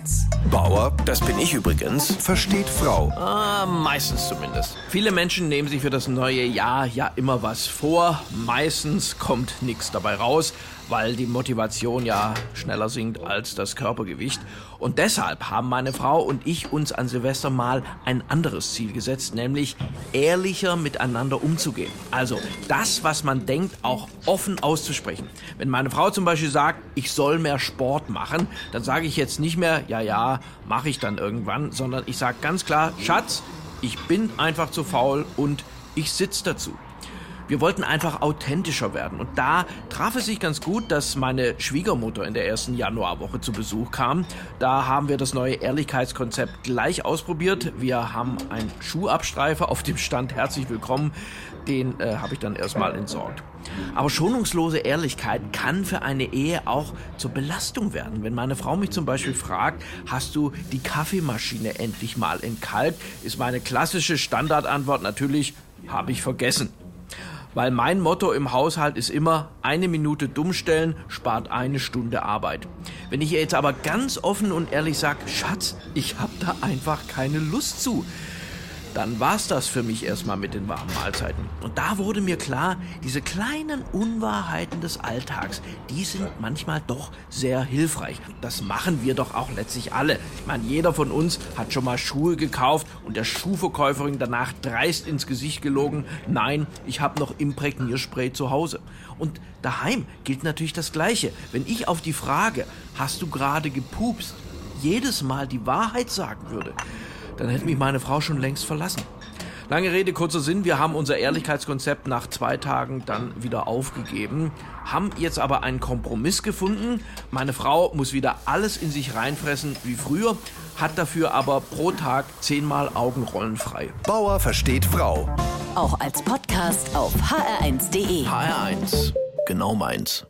HR1. Bauer, das bin ich übrigens, versteht Frau. Ah, meistens zumindest. Viele Menschen nehmen sich für das neue Jahr ja immer was vor. Meistens kommt nichts dabei raus, weil die Motivation ja schneller sinkt als das Körpergewicht. Und deshalb haben meine Frau und ich uns an Silvester mal ein anderes Ziel gesetzt, nämlich ehrlicher miteinander umzugehen. Also das, was man denkt, auch offen auszusprechen. Wenn meine Frau zum Beispiel sagt, ich soll mehr Sport machen, dann sage ich jetzt nicht mehr, ja, ja, mache ich dann irgendwann, sondern ich sage ganz klar, Schatz, ich bin einfach zu faul und ich sitze dazu. Wir wollten einfach authentischer werden. Und da traf es sich ganz gut, dass meine Schwiegermutter in der ersten Januarwoche zu Besuch kam. Da haben wir das neue Ehrlichkeitskonzept gleich ausprobiert. Wir haben einen Schuhabstreifer auf dem Stand Herzlich Willkommen. Den äh, habe ich dann erstmal entsorgt. Aber schonungslose Ehrlichkeit kann für eine Ehe auch zur Belastung werden. Wenn meine Frau mich zum Beispiel fragt, hast du die Kaffeemaschine endlich mal entkalkt, ist meine klassische Standardantwort natürlich, habe ich vergessen. Weil mein Motto im Haushalt ist immer, eine Minute dummstellen spart eine Stunde Arbeit. Wenn ich ihr jetzt aber ganz offen und ehrlich sage, Schatz, ich habe da einfach keine Lust zu, dann war's das für mich erstmal mit den warmen Mahlzeiten. Und da wurde mir klar, diese kleinen Unwahrheiten des Alltags, die sind manchmal doch sehr hilfreich. Das machen wir doch auch letztlich alle. Ich meine, jeder von uns hat schon mal Schuhe gekauft und der Schuhverkäuferin danach dreist ins Gesicht gelogen, nein, ich habe noch Imprägnierspray zu Hause. Und daheim gilt natürlich das Gleiche. Wenn ich auf die Frage, hast du gerade gepupst, jedes Mal die Wahrheit sagen würde, dann hätte mich meine Frau schon längst verlassen. Lange Rede, kurzer Sinn, wir haben unser Ehrlichkeitskonzept nach zwei Tagen dann wieder aufgegeben, haben jetzt aber einen Kompromiss gefunden. Meine Frau muss wieder alles in sich reinfressen wie früher, hat dafür aber pro Tag zehnmal Augenrollen frei. Bauer versteht Frau. Auch als Podcast auf hr1.de. HR1, genau meins.